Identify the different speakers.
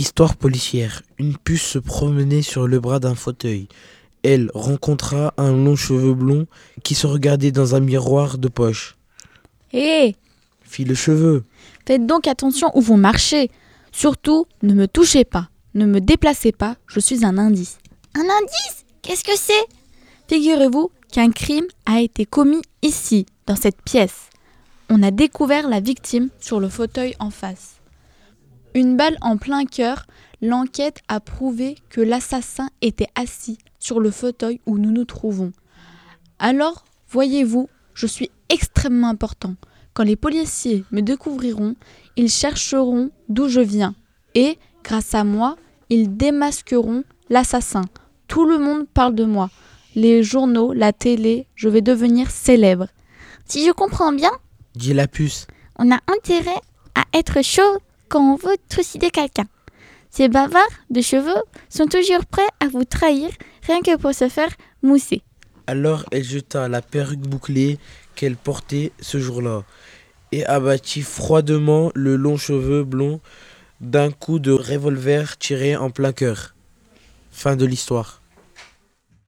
Speaker 1: Histoire policière. Une puce se promenait sur le bras d'un fauteuil. Elle rencontra un long cheveu blond qui se regardait dans un miroir de poche.
Speaker 2: Hé
Speaker 1: Fit le cheveu.
Speaker 2: Faites donc attention où vous marchez. Surtout, ne me touchez pas. Ne me déplacez pas, je suis un indice.
Speaker 3: Un indice? Qu'est-ce que c'est?
Speaker 2: Figurez-vous qu'un crime a été commis ici, dans cette pièce. On a découvert la victime sur le fauteuil en face. Une balle en plein cœur, l'enquête a prouvé que l'assassin était assis sur le fauteuil où nous nous trouvons. Alors, voyez-vous, je suis extrêmement important. Quand les policiers me découvriront, ils chercheront d'où je viens. Et, grâce à moi, ils démasqueront l'assassin. Tout le monde parle de moi. Les journaux, la télé, je vais devenir célèbre.
Speaker 3: Si je comprends bien,
Speaker 1: Dit la puce.
Speaker 3: on a intérêt à être chaud quand on veut trucider quelqu'un. Ces bavards de cheveux sont toujours prêts à vous trahir rien que pour se faire mousser.
Speaker 1: Alors elle jeta la perruque bouclée qu'elle portait ce jour-là et abattit froidement le long cheveu blond d'un coup de revolver tiré en plein cœur. Fin de l'histoire.